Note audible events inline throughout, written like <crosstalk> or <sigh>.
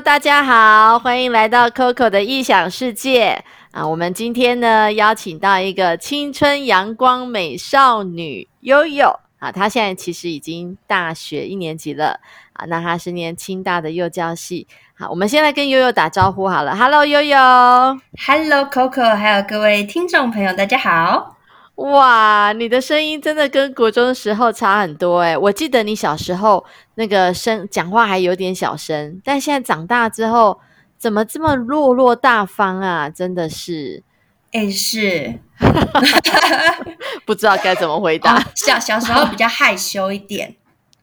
大家好，欢迎来到 Coco 的异想世界啊！我们今天呢邀请到一个青春阳光美少女悠悠啊，她现在其实已经大学一年级了啊，那她是念清大的幼教系。好，我们先来跟悠悠打招呼好了，Hello，悠悠，Hello Coco，还有各位听众朋友，大家好。哇，你的声音真的跟国中的时候差很多哎！我记得你小时候那个声讲话还有点小声，但现在长大之后怎么这么落落大方啊？真的是，哎，是，<laughs> 不知道该怎么回答。小小时候比较害羞一点。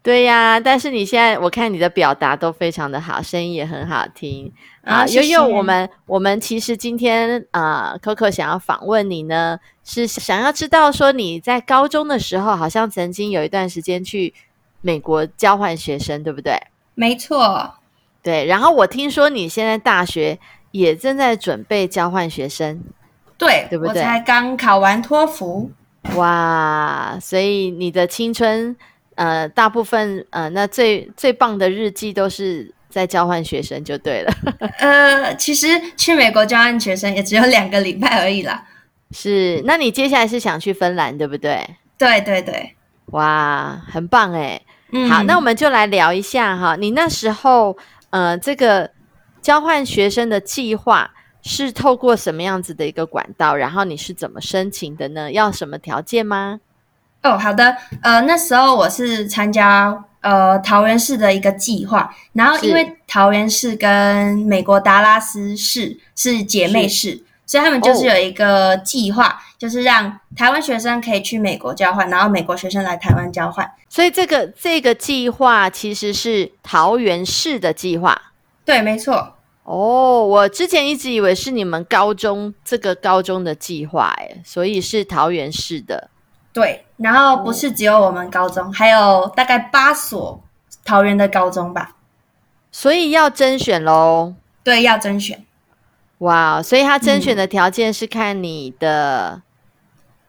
对呀，但是你现在我看你的表达都非常的好，声音也很好听啊。悠悠，我们我们其实今天啊，Coco 想要访问你呢，是想要知道说你在高中的时候，好像曾经有一段时间去美国交换学生，对不对？没错，对。然后我听说你现在大学也正在准备交换学生，对，对不对？我才刚考完托福，哇！所以你的青春。呃，大部分呃，那最最棒的日记都是在交换学生就对了。<laughs> 呃，其实去美国交换学生也只有两个礼拜而已啦。是，那你接下来是想去芬兰对不对？对对对，哇，很棒哎。好，那我们就来聊一下哈，你那时候呃，这个交换学生的计划是透过什么样子的一个管道？然后你是怎么申请的呢？要什么条件吗？哦，好的，呃，那时候我是参加呃桃园市的一个计划，然后因为桃园市跟美国达拉斯市是姐妹市，所以他们就是有一个计划，就是让台湾学生可以去美国交换，然后美国学生来台湾交换。所以这个这个计划其实是桃园市的计划。对，没错。哦，我之前一直以为是你们高中这个高中的计划，哎，所以是桃园市的。对，然后不是只有我们高中，还有大概八所桃园的高中吧，所以要甄选喽。对，要甄选。哇，所以他甄选的条件是看你的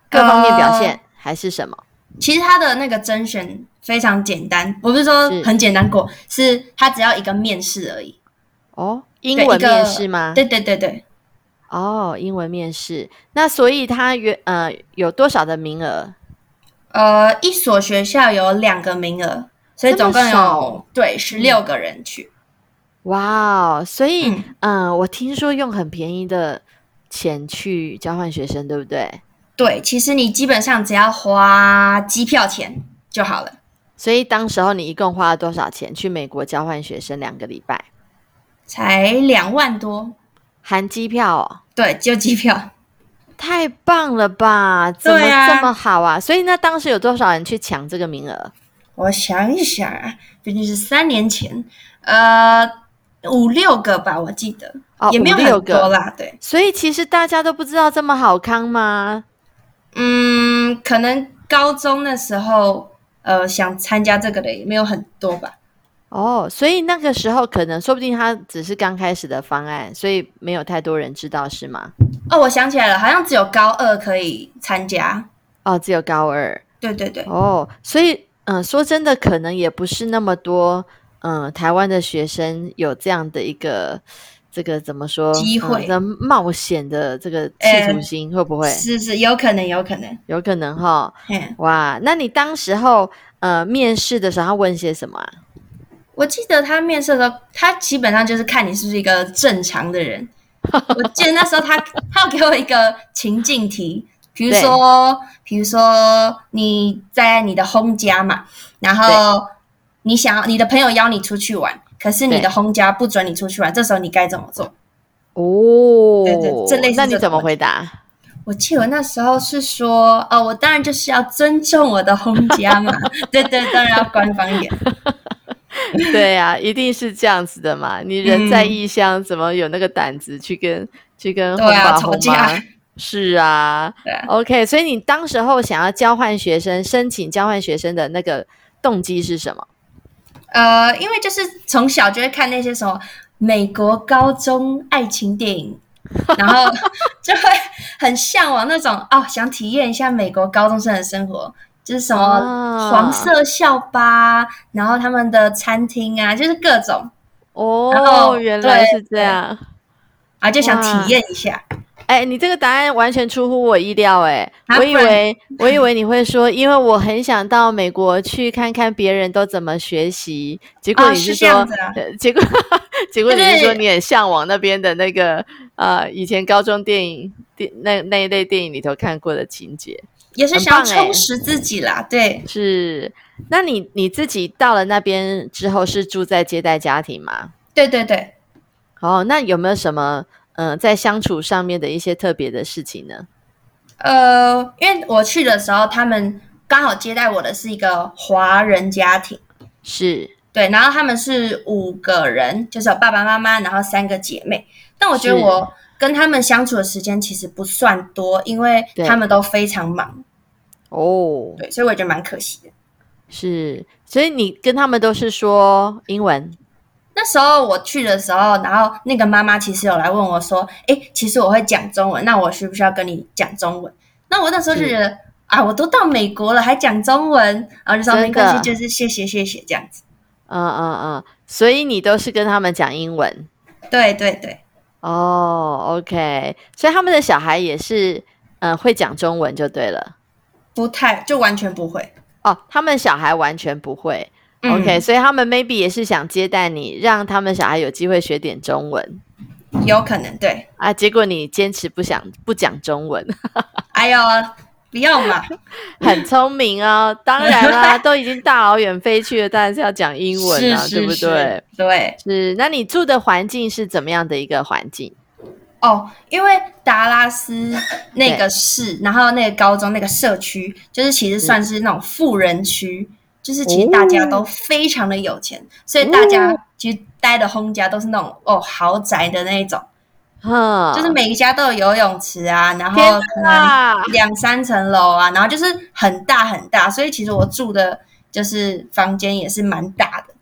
各方面表现，还是什么？其实他的那个甄选非常简单，我不是说很简单过，是他只要一个面试而已。哦，英文面试吗？对对对对。哦，英文面试，那所以他约呃有多少的名额？呃，一所学校有两个名额，所以总共有对十六个人去。哇哦，所以嗯，我听说用很便宜的钱去交换学生，对不对？对，其实你基本上只要花机票钱就好了。所以当时候你一共花了多少钱去美国交换学生两个礼拜？才两万多。含机票哦，对，就机票，太棒了吧？怎么这么好啊？所以那当时有多少人去抢这个名额？我想一想啊，毕竟是三年前，呃，五六个吧，我记得，哦也没有很多啦。对，所以其实大家都不知道这么好康吗？嗯，可能高中的时候，呃，想参加这个的也没有很多吧。哦，所以那个时候可能说不定他只是刚开始的方案，所以没有太多人知道，是吗？哦，我想起来了，好像只有高二可以参加。哦，只有高二。对对对。哦，所以嗯，说真的，可能也不是那么多嗯，台湾的学生有这样的一个这个怎么说机会的冒险的这个企图心，会不会？是是，有可能，有可能，有可能哈。哇，那你当时候呃面试的时候，他问些什么啊？我记得他面试的时候，他基本上就是看你是不是一个正常的人。<laughs> 我记得那时候他他要给我一个情境题，比如说，比如说你在你的 home 家嘛，然后你想要你的朋友邀你出去玩，可是你的 home 家不准你出去玩，这时候你该怎么做？哦，这类似那你怎么回答？我记得那时候是说，哦，我当然就是要尊重我的 home 家嘛，<laughs> 对对，当然要官方一点。<laughs> 对呀，一定是这样子的嘛！你人在异乡，怎么有那个胆子去跟去跟红爸红妈？是啊，OK。所以你当时候想要交换学生，申请交换学生的那个动机是什么？呃，因为就是从小就会看那些什么美国高中爱情电影，然后 <laughs> 就会很向往那种哦，想体验一下美国高中生的生活。就是什么黄色校巴，然后他们的餐厅啊，就是各种。哦，原来是这样，啊，就想体验一下。哎，你这个答案完全出乎我意料，哎，我以为 <laughs> 我以为你会说，因为我很想到美国去看看别人都怎么学习，结果你是说，<laughs> 结果 <laughs> 结果你是说你很向往那边的那个呃，以前高中电影电那那一类电影里头看过的情节，也是想要充实自己啦，对，是。那你你自己到了那边之后是住在接待家庭吗？对对对。哦，那有没有什么？嗯，在相处上面的一些特别的事情呢？呃，因为我去的时候，他们刚好接待我的是一个华人家庭，是对，然后他们是五个人，就是有爸爸妈妈，然后三个姐妹。但我觉得我跟他们相处的时间其实不算多，因为他们都非常忙。哦，对，所以我觉得蛮可惜的。是，所以你跟他们都是说英文。那时候我去的时候，然后那个妈妈其实有来问我说：“哎，其实我会讲中文，那我需不需要跟你讲中文？”那我那时候就觉得啊，我都到美国了还讲中文，然后就说没关系，就是谢谢谢谢这样子。嗯嗯嗯，所以你都是跟他们讲英文？对对对。哦，OK，所以他们的小孩也是嗯会讲中文就对了。不太，就完全不会。哦，他们小孩完全不会。OK，所以他们 maybe 也是想接待你，让他们小孩有机会学点中文，有可能对啊。结果你坚持不想不讲中文，<laughs> 哎呦，不要嘛，<laughs> 很聪明哦。当然啦，<laughs> 都已经大老远飞去了，当然是要讲英文啊，对不对？对，是。那你住的环境是怎么样的一个环境？哦，因为达拉斯那个市，然后那个高中那个社区，就是其实算是那种富人区。就是其实大家都非常的有钱，所以大家其实待的轰家都是那种哦豪宅的那一种，就是每一家都有游泳池啊，然后可能两三层楼啊，然后就是很大很大，所以其实我住的就是房间也是蛮大的。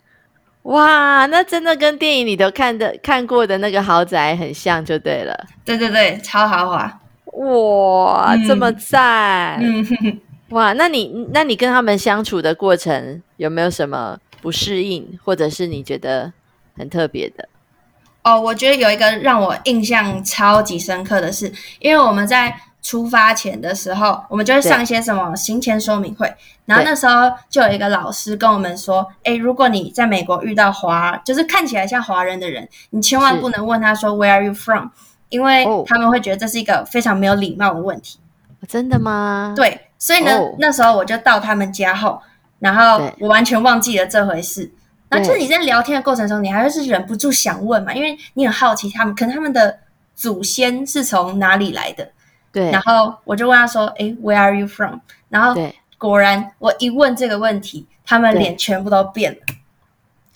哇，那真的跟电影里头看的看过的那个豪宅很像，就对了。对对对，超豪华！哇，这么赞！嗯哇，那你那你跟他们相处的过程有没有什么不适应，或者是你觉得很特别的？哦，我觉得有一个让我印象超级深刻的是，因为我们在出发前的时候，我们就会上一些什么行前说明会，然后那时候就有一个老师跟我们说：“哎，如果你在美国遇到华，就是看起来像华人的人，你千万不能问他说 Where are you from？因为他们会觉得这是一个非常没有礼貌的问题。”真的吗？对。所以呢，那时候我就到他们家后，然后我完全忘记了这回事。那就是你在聊天的过程中，你还是忍不住想问嘛，因为你很好奇他们，可能他们的祖先是从哪里来的。对。然后我就问他说：“哎，Where are you from？” 然后果然，我一问这个问题，他们脸全部都变了。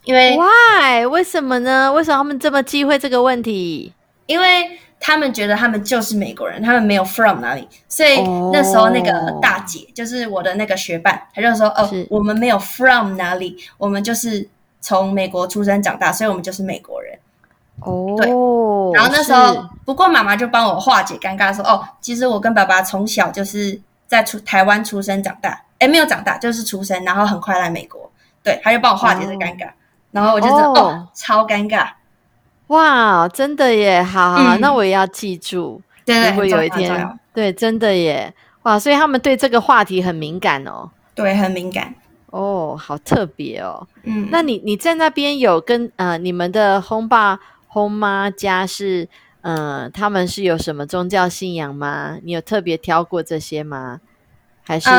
因为 Why？为什么呢？为什么他们这么忌讳这个问题？因为。他们觉得他们就是美国人，他们没有 from 哪里，所以那时候那个大姐就是我的那个学伴，她就说：“哦，我们没有 from 哪里，我们就是从美国出生长大，所以我们就是美国人。”哦，对。然后那时候，不过妈妈就帮我化解尴尬，说：“哦，其实我跟爸爸从小就是在出台湾出生长大，哎，没有长大，就是出生，然后很快来美国。”对，他就帮我化解这尴尬，然后我就觉得哦，超尴尬。哇，真的耶！好好，那我也要记住。对，如果有一天，对，真的耶！哇，所以他们对这个话题很敏感哦。对，很敏感。哦，好特别哦。嗯，那你你在那边有跟呃你们的轰爸轰妈家是呃他们是有什么宗教信仰吗？你有特别挑过这些吗？还是？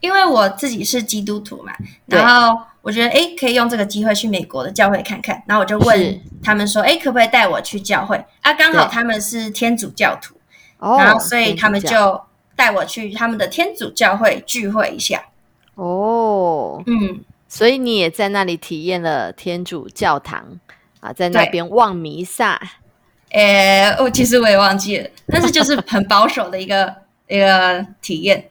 因为我自己是基督徒嘛，然后我觉得哎，可以用这个机会去美国的教会看看。然后我就问他们说，哎，可不可以带我去教会？啊，刚好他们是天主教徒，然后所以他们就带我去他们的天主教会聚会一下。哦，嗯，所以你也在那里体验了天主教堂啊，在那边望弥撒。诶，我其实我也忘记了，但是就是很保守的一个 <laughs> 一个体验。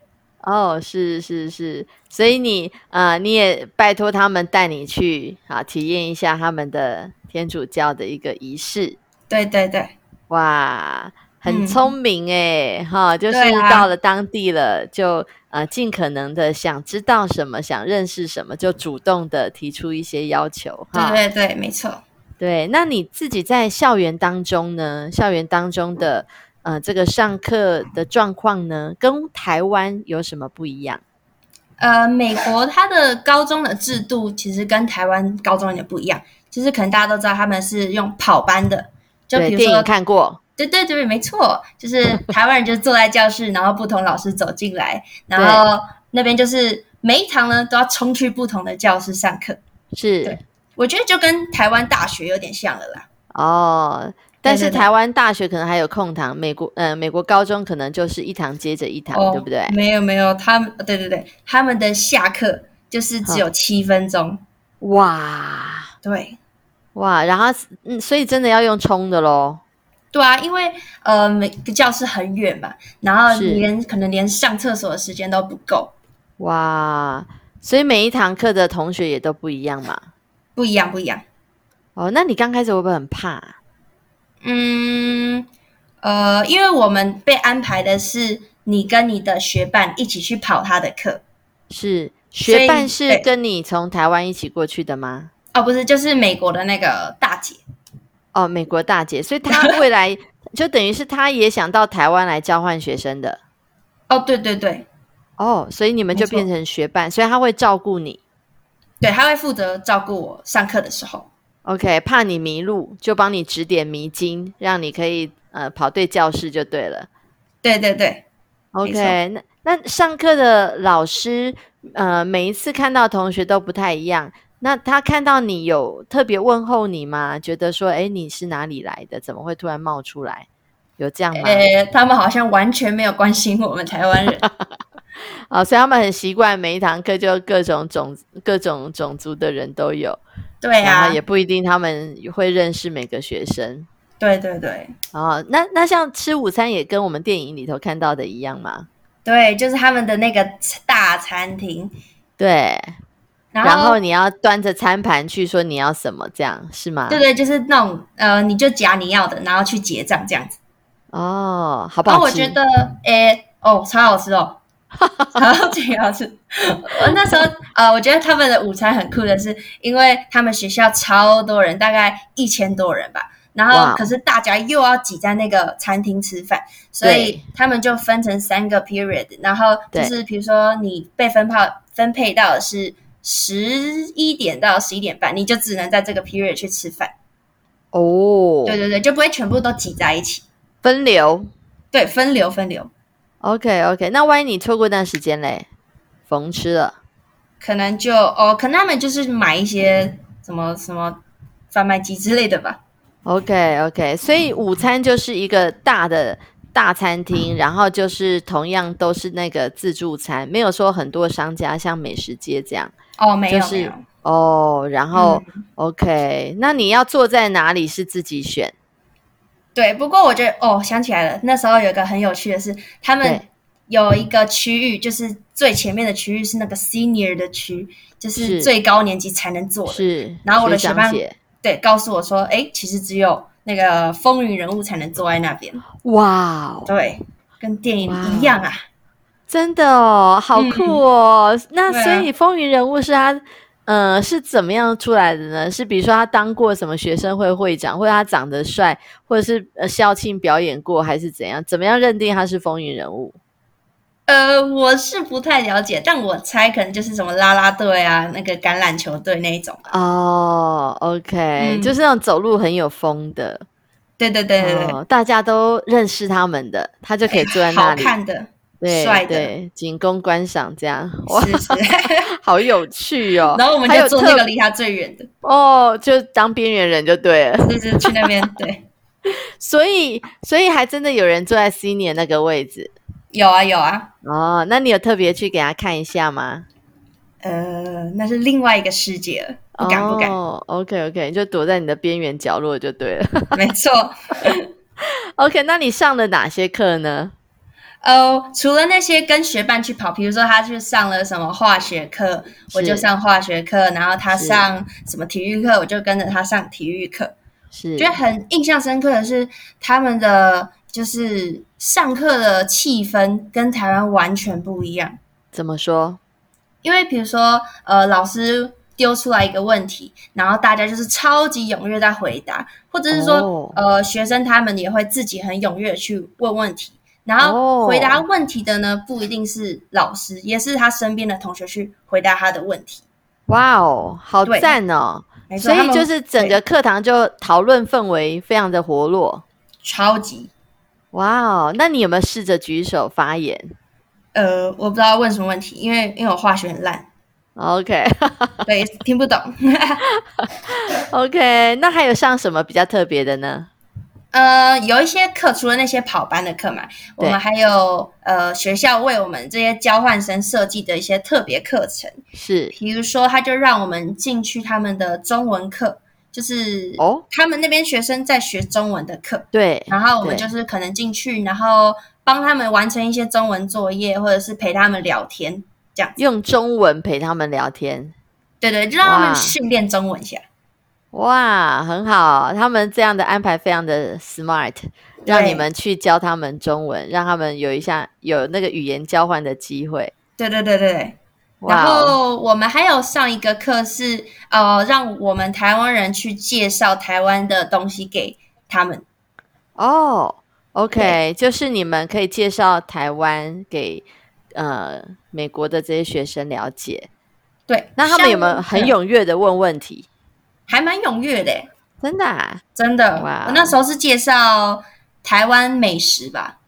哦，是是是，所以你啊，你也拜托他们带你去啊，体验一下他们的天主教的一个仪式。对对对，哇，很聪明哎，哈，就是到了当地了，就呃尽可能的想知道什么，想认识什么，就主动的提出一些要求。对对对，没错。对，那你自己在校园当中呢？校园当中的呃这个上课的状况呢，跟台湾有什么不一样？呃，美国它的高中的制度其实跟台湾高中有点不一样，就是可能大家都知道他们是用跑班的，就比如说看过，对对对，没错，就是台湾人就坐在教室，然后不同老师走进来，然后那边就是每一堂呢都要冲去不同的教室上课。是，我觉得就跟台湾大学有点像了啦。哦。但是台湾大学可能还有空堂，美国呃美国高中可能就是一堂接着一堂，对不对？没有没有，他们对对对，他们的下课就是只有七分钟。哇，对，哇，然后嗯，所以真的要用冲的喽。对啊，因为呃每个教室很远嘛，然后连可能连上厕所的时间都不够。哇，所以每一堂课的同学也都不一样嘛？不一样，不一样。哦，那你刚开始会不会很怕？嗯，呃，因为我们被安排的是你跟你的学伴一起去跑他的课，是学伴是跟你从台湾一起过去的吗？哦，不是，就是美国的那个大姐。哦，美国大姐，所以她未来 <laughs> 就等于是她也想到台湾来交换学生的。哦，对对对。哦，所以你们就变成学伴，所以他会照顾你。对，他会负责照顾我上课的时候。OK，怕你迷路，就帮你指点迷津，让你可以呃跑对教室就对了。对对对，OK，那那上课的老师呃每一次看到同学都不太一样，那他看到你有特别问候你吗？觉得说哎你是哪里来的？怎么会突然冒出来？有这样吗？呃，他们好像完全没有关心我们台湾人。啊，<laughs> 所以他们很习惯每一堂课就各种种各种种族的人都有。对啊，也不一定他们会认识每个学生。对对对。哦，那那像吃午餐也跟我们电影里头看到的一样吗？对，就是他们的那个大餐厅。对。然后你要端着餐盘去说你要什么，这样是吗？对对，就是那种呃，你就夹你要的，然后去结账这样子。哦，好不好吃？我觉得，诶，哦，超好吃哦。<laughs> 超级好吃！我那时候呃，我觉得他们的午餐很酷的是，因为他们学校超多人，大概一千多人吧。然后可是大家又要挤在那个餐厅吃饭，所以他们就分成三个 period。然后就是比如说你被分配分配到的是十一点到十一点半，你就只能在这个 period 去吃饭。哦，对对对，就不会全部都挤在一起，分流。对，分流分流。OK OK，那万一你错过一段时间嘞，逢吃了，可能就哦，可能他们就是买一些什么什么贩卖机之类的吧。OK OK，所以午餐就是一个大的大餐厅，然后就是同样都是那个自助餐，没有说很多商家像美食街这样。哦，没有。哦，然后 OK，那你要坐在哪里是自己选？对，不过我觉得哦，想起来了，那时候有一个很有趣的是，他们有一个区域，就是最前面的区域是那个 senior 的区，就是最高年级才能坐的。是，然后我的学伴对告诉我说，哎，其实只有那个风云人物才能坐在那边。哇，对，跟电影一样啊，真的哦，好酷哦。那所以风云人物是他。呃，是怎么样出来的呢？是比如说他当过什么学生会会长，或者他长得帅，或者是呃校庆表演过，还是怎样？怎么样认定他是风云人物？呃，我是不太了解，但我猜可能就是什么啦啦队啊，那个橄榄球队那一种。哦，OK，就是那种走路很有风的。对对对对对，大家都认识他们的，他就可以坐在那里。好看的。对对，仅供观赏，这样 <laughs> 哇，<laughs> 好有趣哦。然后我们就坐那个离他最远的哦，就当边缘人就对了，就是去那边对。<laughs> 所以，所以还真的有人坐在 senior 那个位置，有啊有啊。哦，那你有特别去给他看一下吗？呃，那是另外一个世界了，不敢不敢。OK OK，你就躲在你的边缘角落就对了，<laughs> 没错。OK，那你上了哪些课呢？哦，除了那些跟学伴去跑，比如说他去上了什么化学课，我就上化学课；然后他上什么体育课，我就跟着他上体育课。是，觉得很印象深刻的是他们的就是上课的气氛跟台湾完全不一样。怎么说？因为比如说，呃，老师丢出来一个问题，然后大家就是超级踊跃在回答，或者是说，哦。呃，学生他们也会自己很踊跃地去问问题，然后哦回答问题的呢，不一定是老师，也是他身边的同学去回答他的问题。哇哦，好对赞哦！所以就是整对。个课堂就讨论氛围非常的活络。超级，哇哦，那你有没有试着举手发言？呃，我不知道问什么问题，因为因为我化学很烂，？OK。对，听不懂。<laughs> OK，那还有上什么比较特别的呢？呃，有一些课，除了那些跑班的课嘛，我们还有呃学校为我们这些交换生设计的一些特别课程，是。比如说他就让我们进去他们的中文课，就是哦？他们那边学生在学中文的课，对，然后我们就是可能进去，然后帮他们完成一些中文作业，或者是陪他们聊天，这样。用中文陪他们聊天。对对，就让他们训练中文一下。哇，很好，他们这样的安排非常的 smart，让你们去教他们中文，让他们有一下有那个语言交换的机会。对对对对对。然后我们还有上一个课是呃，让我们台湾人去介绍台湾的东西给他们。哦，OK，就是你们可以介绍台湾给呃美国的这些学生了解。对，那他们有没有很？踊跃的问问题？还蛮踊跃的耶，真的啊？真的。哇我那时候是介绍台湾美食吧。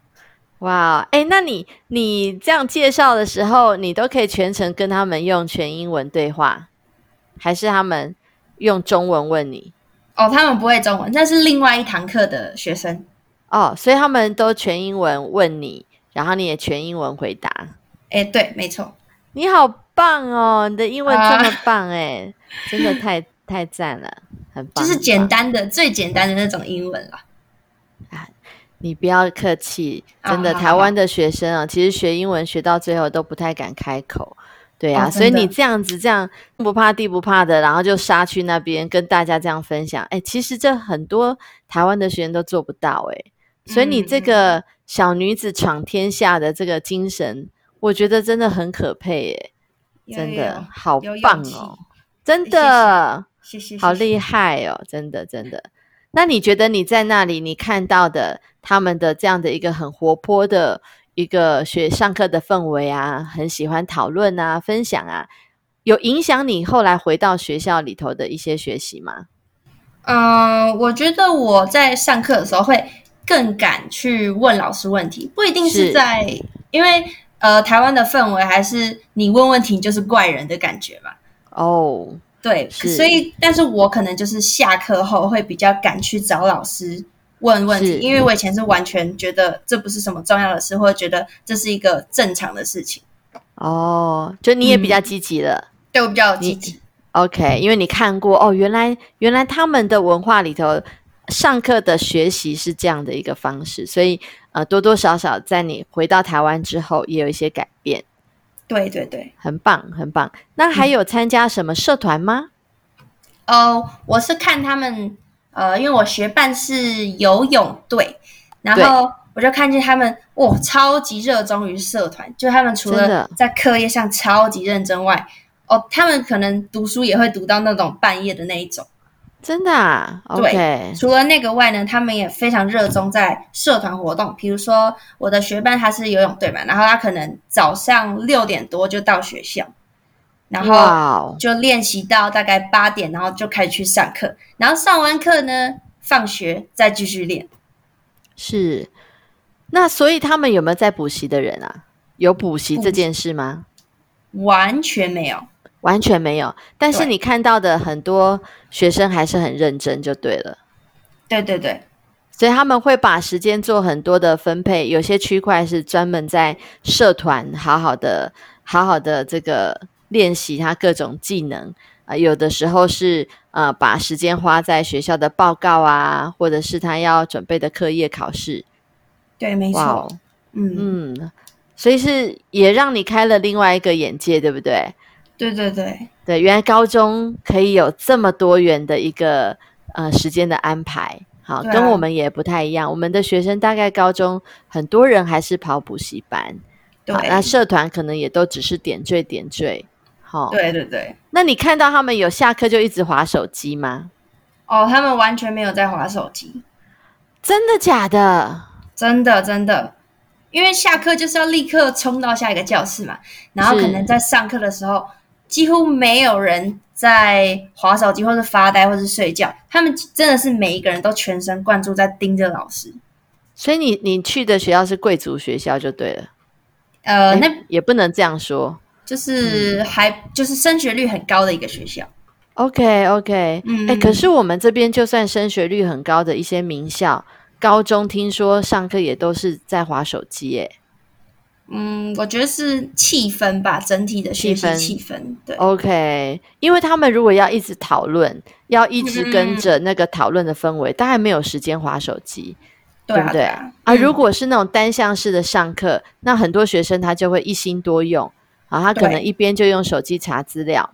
哇，哎，那你你这样介绍的时候，你都可以全程跟他们用全英文对话，还是他们用中文问你？哦，他们不会中文，那是另外一堂课的学生。哦，所以他们都全英文问你，然后你也全英文回答。哎，对，没错。你好棒哦，你的英文这么啊棒哎、真的太太赞了，很棒。就是，简单的、最简单的那种英文了。啊。你不要客气，真的，台湾的学生啊，其实学英文学到最后都不太敢开口。对啊，哦所以你这样子这样不怕地不怕的，然后就杀去那边跟大家这样分享，哎，其实这很多台湾的学生都做不到哎，所以你这嗯个小女子闯天下的这个精神，我觉得真的很可佩耶，真的好棒哦，真的。谢谢，好厉害哦，真的真的。那你觉得你在那里你看到的他们的这样的一个很活泼的一个学上课的氛围啊，很喜欢讨论啊、分享啊，有影响你后来回到学校里头的一些学习吗？嗯，我觉得我在上课的时候会更敢去问老师问题，不一定是是在，因为呃，台湾的氛围还是你问问题就是怪人的感觉嘛。哦，对，所以但是我可能就是下课后会比较敢去找老师问问是题，因为我以前是完全觉得这不是什么重要的事，或者觉得这是一个正常的事情。哦，就你也比较嗯积极了。对我比较积极。OK，因为你看过哦，原来原来他们的文化里头上课的学习是这样的一个方式，所以呃多多少少在你回到台湾之后也有一些改变，对对对，很棒很棒。那还有参加什么社团吗？呃，我是看他们，呃，因为我学办是游泳队，然后我就看见他们，哇，超级热衷于社团，就他们除了在课业上超级认真外，哦，他们可能读书也会读到那种半夜的那一种。真的啊对除了那个外呢，他们也非常热衷在社团活动，比如说我的学伴他是游泳队嘛，然后他可能早上六点多就到学校，然后就练习到大概八点，然后就开始去上课，然后上完课呢，放学再继续练。是。那所以他们有没有在补习的人啊？有补习这件事吗？完全没有，完全没有。但是你看到的很多学生还是很认真，就对了。对对对，所以他们会把时间做很多的分配，有些区块是专门在社团好好的、好好的这个练习他各种技能啊、有的时候是呃把时间花在学校的报告啊，或者是他要准备的课业考试。对，没错，嗯，嗯，所以是也让你开了另外一个眼界，对不对？对对对，对，原来高中可以有这么多元的一个呃时间的安排，好，啊跟我们也不太一样。我们的学生大概高中很多人还是跑补习班，对好，那社团可能也都只是点缀点缀，好。对对对。那你看到他们有下课就一直划手机吗？哦，他们完全没有在划手机，真的假的？真的真的，因为下课就是要立刻冲到下一个教室嘛，然后可能在上课的时候，几乎没有人在划手机或是发呆或是睡觉，他们真的是每一个人都全神贯注在盯着老师。所以你你去的学校是贵族学校就对了。呃，那也不能这样说，就是还就是升学率很高的一个学校。OK OK，哎，可是我们这边就算升学率很高的一些名校，高中听说上课也都是在划手机，耶。嗯，我觉得是气氛吧，整体的学习气氛。对，OK，因为他们如果要一直讨论，要一直跟着那个讨论的氛围，大概没有时间划手机，对不对？啊，如果是那种单向式的上课，那很多学生他就会一心多用，啊，他可能一边就用手机查资料。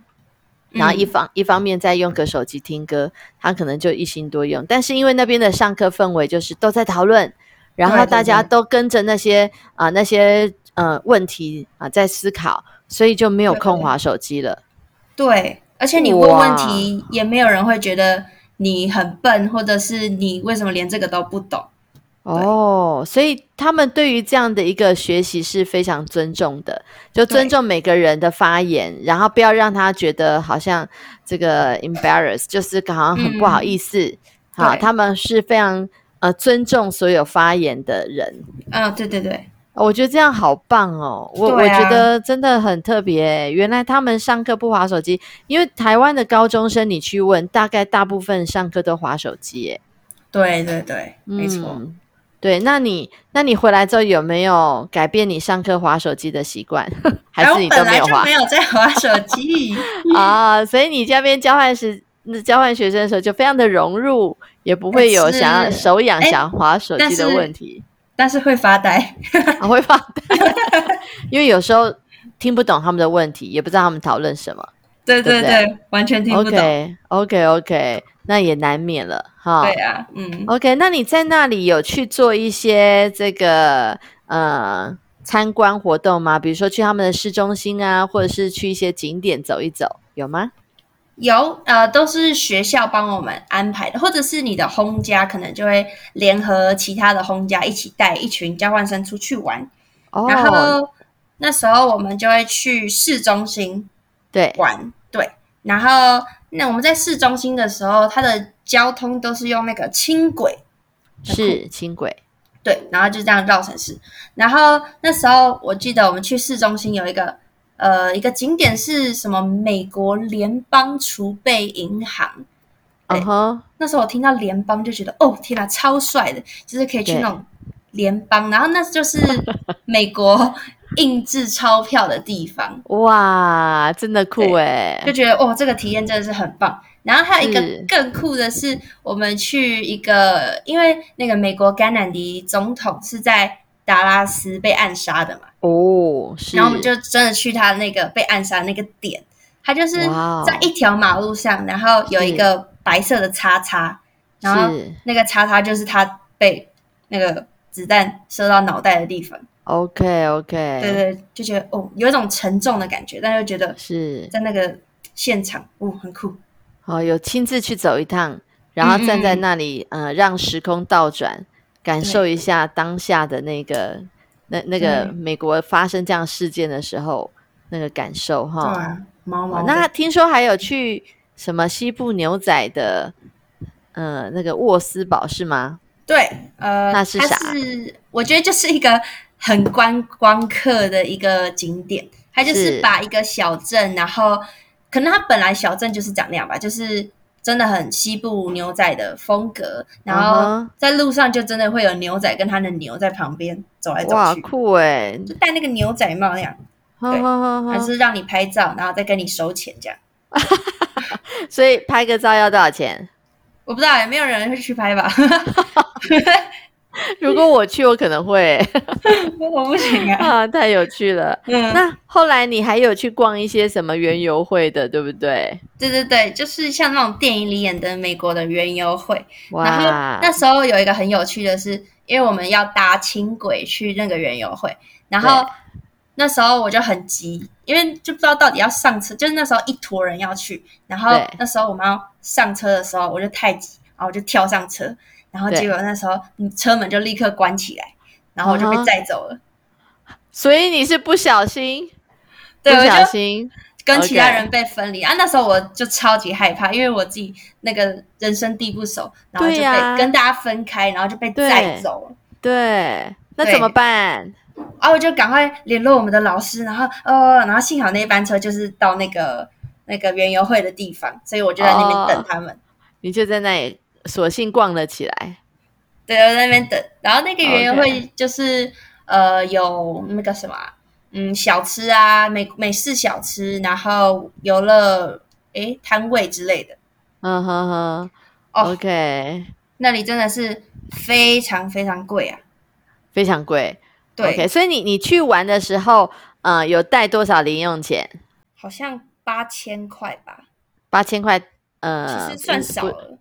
然后一方一方面在用个手机听歌，他可能就一心多用。但是因为那边的上课氛围就是都在讨论，然后大家都跟着那些啊那些呃问题啊在思考，所以就没有空划手机了。对，而且你问问题也没有人会觉得你很笨，或者是你为什么连这个都不懂。哦，所以他们对于这样的一个学习是非常尊重的，就尊重每个人的发言，然后不要让他觉得好像这个 embarrass，就是好像很不好意思。好，他们是非常呃尊重所有发言的人。啊，对对对，我觉得这样好棒哦，我我觉得真的很特别。原来他们上课不划手机，因为台湾的高中生你去问，大概大部分上课都划手机。哎，对对对，没错。对，那你那你回来之后有没有改变你上课划手机的习惯？<laughs> 还是你都没有划？没有在划手机 <laughs> 啊，所以你这边交换时交换学生的时候就非常的融入，也不会有想要手痒想划手机的问题。但是会发呆，<laughs> 会发呆，<laughs> 因为有时候听不懂他们的问题，也不知道他们讨论什么。对对对，完全听不懂。OK OK OK。那也难免了哈。对啊，嗯，OK，那你在那里有去做一些这个呃参观活动吗？比如说去他们的市中心啊，或者是去一些景点走一走，有吗？有，呃，都是学校帮我们安排的，或者是你的轰家可能就会联合其他的轰家一起带一群交换生出去玩。哦。然后那时候我们就会去市中心对玩，对，然后。那我们在市中心的时候，它的交通都是用那个轻轨，是轻轨，对，然后就这样绕城市。然后那时候我记得我们去市中心有一个呃一个景点是什么？美国联邦储备银行。嗯哼，那时候我听到联邦就觉得哦天哪，超帅的，就是可以去那种联邦，然后那就是美国。印制钞票的地方，哇，真的酷哎！就觉得哦，这个体验真的是很棒。然后还有一个更酷的是，我们去一个，因为那个美国甘乃迪总统是在达拉斯被暗杀的嘛。哦，是。然后我们就真的去他那个被暗杀那个点，他就是在一条马路上，然后有一个白色的叉叉，然后那个叉叉就是他被那个子弹射到脑袋的地方。OK，OK，对对，就觉得哦，有一种沉重的感觉，但又觉得是在那个现场，哦，很酷。哦，有亲自去走一趟，然后站在那里，呃，让时空倒转，感受一下当下的那个那那个美国发生这样事件的时候那个感受哈。毛毛。那听说还有去什么西部牛仔的，呃，那个沃斯堡是吗？对，呃，那是啥？是我觉得就是一个。很观光客的一个景点，它就是把一个小镇，然后可能它本来小镇就是长那样吧，就是真的很西部牛仔的风格，然后在路上就真的会有牛仔跟他的牛在旁边走来走去，哇，酷哎！就戴那个牛仔帽那样，对，还是让你拍照，然后再跟你收钱这样。<laughs> 所以拍个照要多少钱？我不知道，也没有人会去拍吧。<laughs> <laughs> 如果我去，我可能会。<laughs> 我不行啊！<laughs> 啊，太有趣了。嗯，那后来你还有去逛一些什么园游会的，对不对？对对对，就是像那种电影里演的美国的园游会。哇！然后那时候有一个很有趣的是，因为我们要搭轻轨去那个园游会，然后那时候我就很急，因为就不知道到底要上车，就是那时候一坨人要去，然后那时候我们要上车的时候，我就太急，然后我就跳上车，然后结果那时候嗯车门就立刻关起来，然后我就被载走了。所以你是不小心，对，不小心，跟其他人被分离啊。那时候我就超级害怕，因为我自己那个人生地不熟，然后就被、跟大家分开，然后就被对载走了。对，那怎么办？啊我就赶快联络我们的老师，然后呃，然后幸好那班车就是到那个那个园游会的地方，所以我就在那边等他们。你就在那里索性逛了起来。对，我在那边等。然后那个园游 OK 会就是呃有那个什么啊、嗯，小吃啊，美美式小吃，然后游乐诶摊位之类的。嗯哼哼哦，OK，那里真的是非常非常贵啊。非常贵。对 OK，所以你你去玩的时候，呃，有带多少零用钱？好像八千块吧，八千块，呃，其实算少了。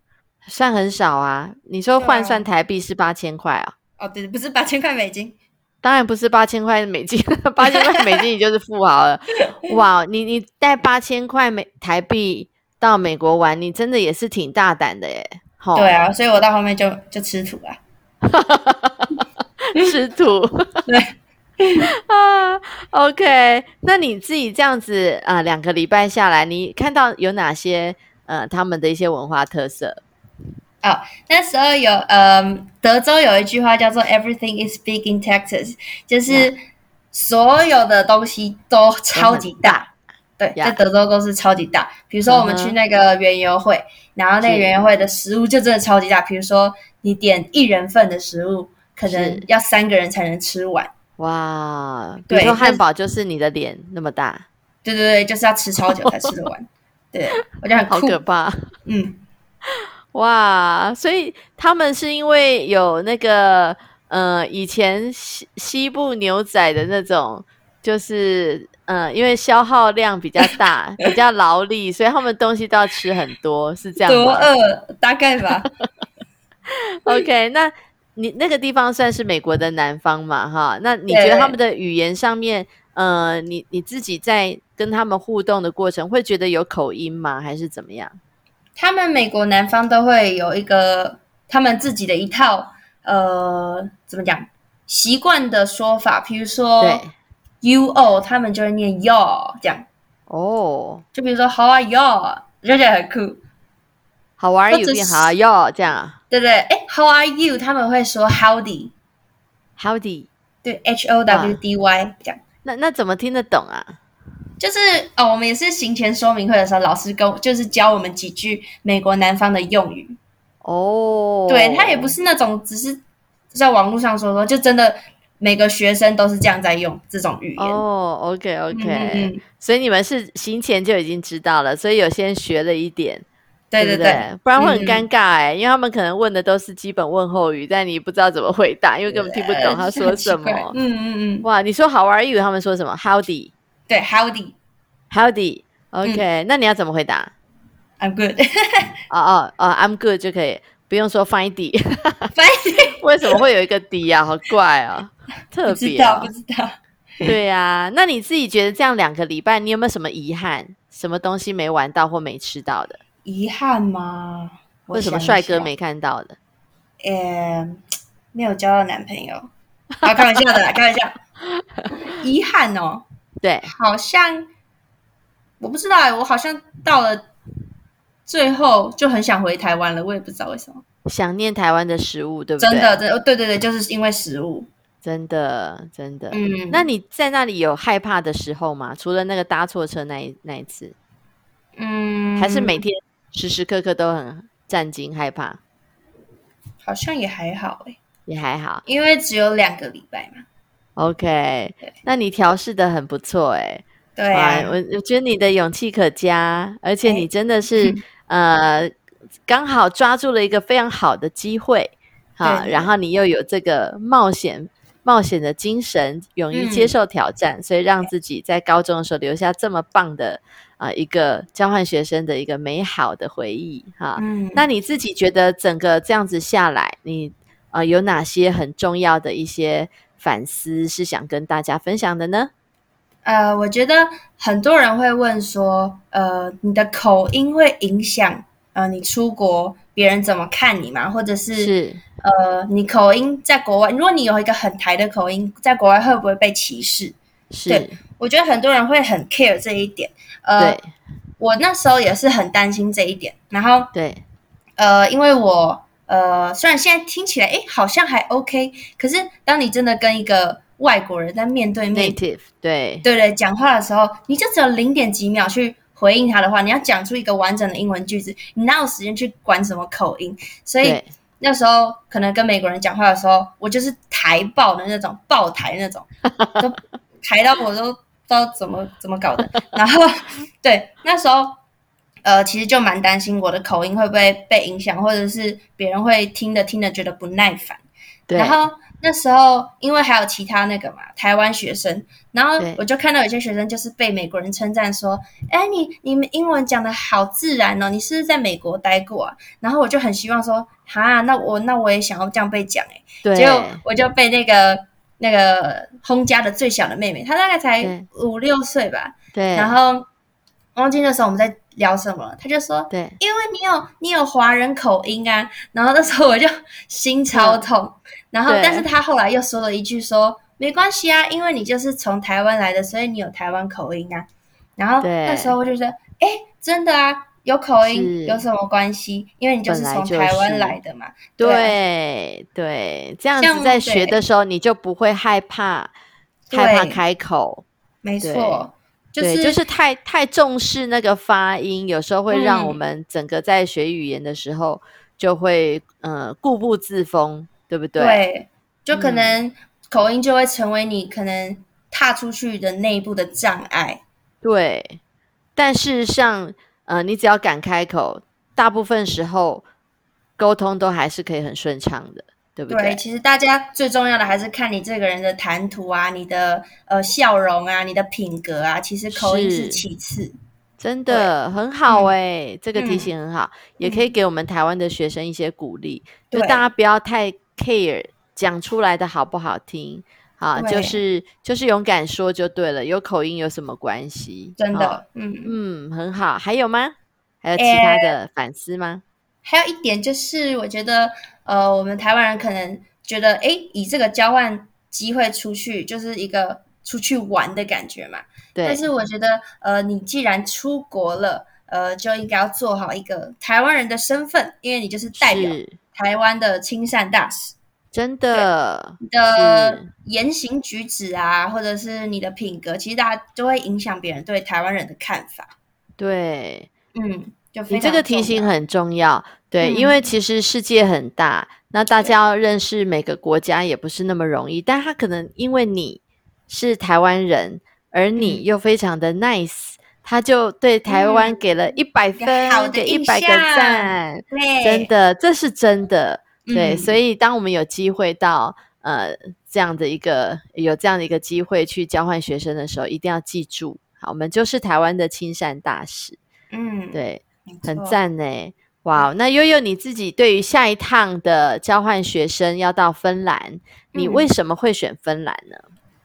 算很少啊。你说换算台币是八千块啊？哦，对，不是八千块美金，当然不是八千块美金，<laughs> 八千块美金你就是富豪了。<laughs> 哇，你你带八千块美台币到美国玩，你真的也是挺大胆的耶。吼对啊，所以我到后面就就吃土了。<laughs> 吃土。对啊，OK，那你自己这样子啊、呃两个礼拜下来，你看到有哪些呃他们的一些文化特色？哦，那时候有呃，德州有一句话叫做 “Everything is big in Texas”，就是所有的东西都超级大。对在德州都是超级大。比如说我们去那个园游会，然后那个是园游会的食物就真的超级大。比如说你点一人份的食物，可能要三个人才能吃完。哇，比如对汉堡就是你的脸那么大，对对对，就是要吃超久才吃得完。对，我觉得很 <laughs> 可怕。嗯，哇，所以他们是因为有那个呃，以前西西部牛仔的那种，就是呃，因为消耗量比较大，比较劳力，所以他们东西都要吃很多，是这样多吗饿大概吧。<laughs> OK，那你那个地方算是美国的南方嘛，哈？那你觉得他们的语言上面，呃，你你自己在跟他们互动的过程，会觉得有口音吗？还是怎么样？他们美国南方都会有一个他们自己的一套呃，怎么讲习惯的说法，比如说 “you O，他们就会念 yo 这样，哦，就比如说 How are you，我就觉得很酷。好玩或者是有变好哟，这样啊对对，哎，How are you，他们会说 Howdy，，Howdy。对，H O W D Y 这样。那那怎么听得懂啊？就是哦，我们也是行前说明会的时候，老师跟就是教我们几句美国南方的用语。哦，对他也不是那种只是在网络上说说，就真的每个学生都是这样在用这种语言。哦，OK OK，、嗯所以你们是行前就已经知道了，所以有些人学了一点，对不对对，不然会很嗯尴尬哎、因为他们可能问的都是基本问候语，但你不知道怎么回答，因为根本听不懂他说什么。呃嗯嗯嗯，哇，你说 How are you？他们说什么？Howdy，Howdy。对，Howdy，I'm OK，、那你要怎么回答？I'm？good。<laughs> 哦哦哦，I'm good 就可以，不用说 Fine D。翻译为什么会有一个 D 啊？好怪啊，<laughs> 特不知别、不。知道。对呀、那你自己觉得这样两个礼拜，你有没有什么遗憾？什么东西没玩到或没吃到的，遗憾吗？或者什么？帅哥没看到的？呃，没有交到男朋友。啊，开玩笑的啦，开玩笑。<laughs> 遗憾哦，对，好像我不知道欸，我好像到了最后就很想回台湾了，我也不知道为什么。想念台湾的食物，对不对？真的，真的，对对对，就是因为食物。真的，真的。嗯，那你在那里有害怕的时候吗？除了那个搭错车那一那一次，嗯，还是每天时时刻刻都很战惊害怕？好像也还好哎，也还好。因为只有两个礼拜嘛。OK，那你调试的很不错哎、对啊，我我觉得你的勇气可嘉，而且哎你真的是、呃，刚好抓住了一个非常好的机会啊，然后你又有这个冒险冒险的精神，勇于接嗯。受挑战，所以让自己在高中的时候留下这么棒的啊、一个交换学生的一个美好的回忆哈。嗯，那你自己觉得整个这样子下来，你呃有哪些很重要的一些反思是想跟大家分享的呢？呃，我觉得很多人会问说，呃，你的口音会影响呃你出国别人怎么看你吗？或者是是呃你口音在国外，如果你有一个很台的口音，在国外会不会被歧视？是，对我觉得很多人会很 care 这一点。呃，我那时候也是很担心这一点，然后对呃，因为我呃，虽然现在听起来诶好像还 OK，可是当你真的跟一个外国人在面对面，native，对对对讲话的时候，你就只有零点几秒去回应他的话，你要讲出一个完整的英文句子，你哪有时间去管什么口音？所以那时候可能跟美国人讲话的时候，我就是台爆的那种，爆台那种，<laughs> 都台到我都不知道怎么怎么搞的。然后对那时候。呃，其实就蛮担心我的口音会不会被影响，或者是别人会听着听着觉得不耐烦。对，然后那时候因为还有其他那个嘛，台湾学生，然后我就看到有些学生就是被美国人称赞说：“哎，你你们英文讲的好自然哦，你是不是在美国待过啊？”然后我就很希望说：“哈，那我那我也想要这样被讲哎。”对，结果我就被那个那个轰家的最小的妹妹，她大概才五六岁吧，对，然后忘记那时候我们在聊什么他，就说：“对因为你有你有华人口音啊，然后那时候我就心超痛，然后但是他后来又说了一句说没关系啊，因为你就是从台湾来的，所以你有台湾口音啊。然后那时候我就觉得，哎，真的啊，有口音有什么关系？因为你就是从台湾来的嘛。啊对对，这样子在学的时候，你就不会害怕害怕开口。没错，就对，是就是太太重视那个发音，有时候会让我嗯们整个在学语言的时候就会呃固步自封，对不对？对，就可嗯能口音就会成为你可能踏出去的那一步的障碍。对，但事实上，呃，你只要敢开口，大部分时候沟通都还是可以很顺畅的，对不对，其实大家最重要的还是看你这个人的谈吐啊，你的呃笑容啊，你的品格啊，其实口音是是其次。真的很好嗯哎、这个提嗯醒很好，也可以给我们台湾的学生一些鼓励，就大家不要太 care 讲出来的好不好听。啊，就是就是勇敢说就对了，有口音有什么关系？哦真的，嗯，嗯，很好。还有吗？还有其他的反思吗？还有一点就是，我觉得呃，我们台湾人可能觉得，哎，以这个交换机会出去，就是一个出去玩的感觉嘛。对，但是我觉得，呃，你既然出国了，呃，就应该要做好一个台湾人的身份，因为你就是代表台湾的亲善大使。真的你的言行举止啊，或者是你的品格，其实大家都会影响别人对台湾人的看法。对。嗯，就你这个提醒很重要，对，因嗯。为其实世界很大，那大家要认识每个国家也不是那么容易，但他可能因为你是台湾人，而你嗯。又非常的 nice，他就对台湾嗯给了一百分，给一百个赞，对，真的，这是真的，对，嗯所以当我们有机会到呃这样的一个有这样的一个机会去交换学生的时候，一定要记住，好，我们就是台湾的亲善大使，嗯，对。没很错。赞呢！哇，那悠悠你自己对于下一趟的交换学生要到芬兰，你嗯为什么会选芬兰呢？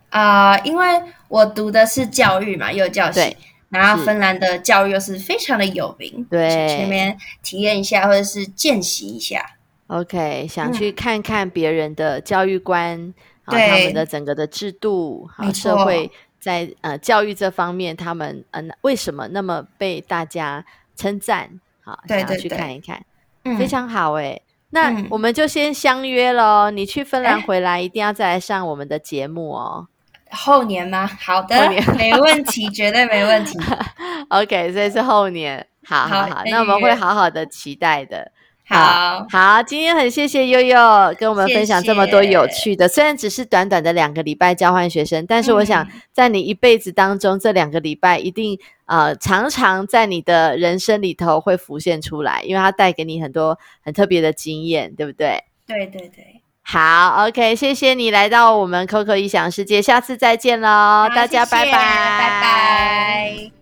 啊、因为我读的是教育嘛，幼教系对，然后芬兰的教育又是非常的有名，对想去那边体验一下或者是见习一下。OK，想嗯去看看别人的教育观，啊，对他们的整个的制度，好社会在呃教育这方面，他们嗯、呃、为什么那么被大家称赞？好，想要去对对对看一看，嗯，非常好哎。那嗯我们就先相约喽，你去芬兰哎回来一定要再来上我们的节目哦。后年吗？好的，<laughs> 没问题，绝对没问题。<laughs> OK，所以是后年。好好好，好那我们会好好的期待的。好，好，今天很谢谢悠悠跟我们分享这么多有趣的，虽然只是短短的两个礼拜交换学生，但是我想嗯。在你一辈子当中，这两个礼拜一定呃常常在你的人生里头会浮现出来，因为它带给你很多很特别的经验，对不对？对对对，好，OK，谢谢你来到我们 Coco 异想世界，下次再见喽，大家拜拜，拜拜。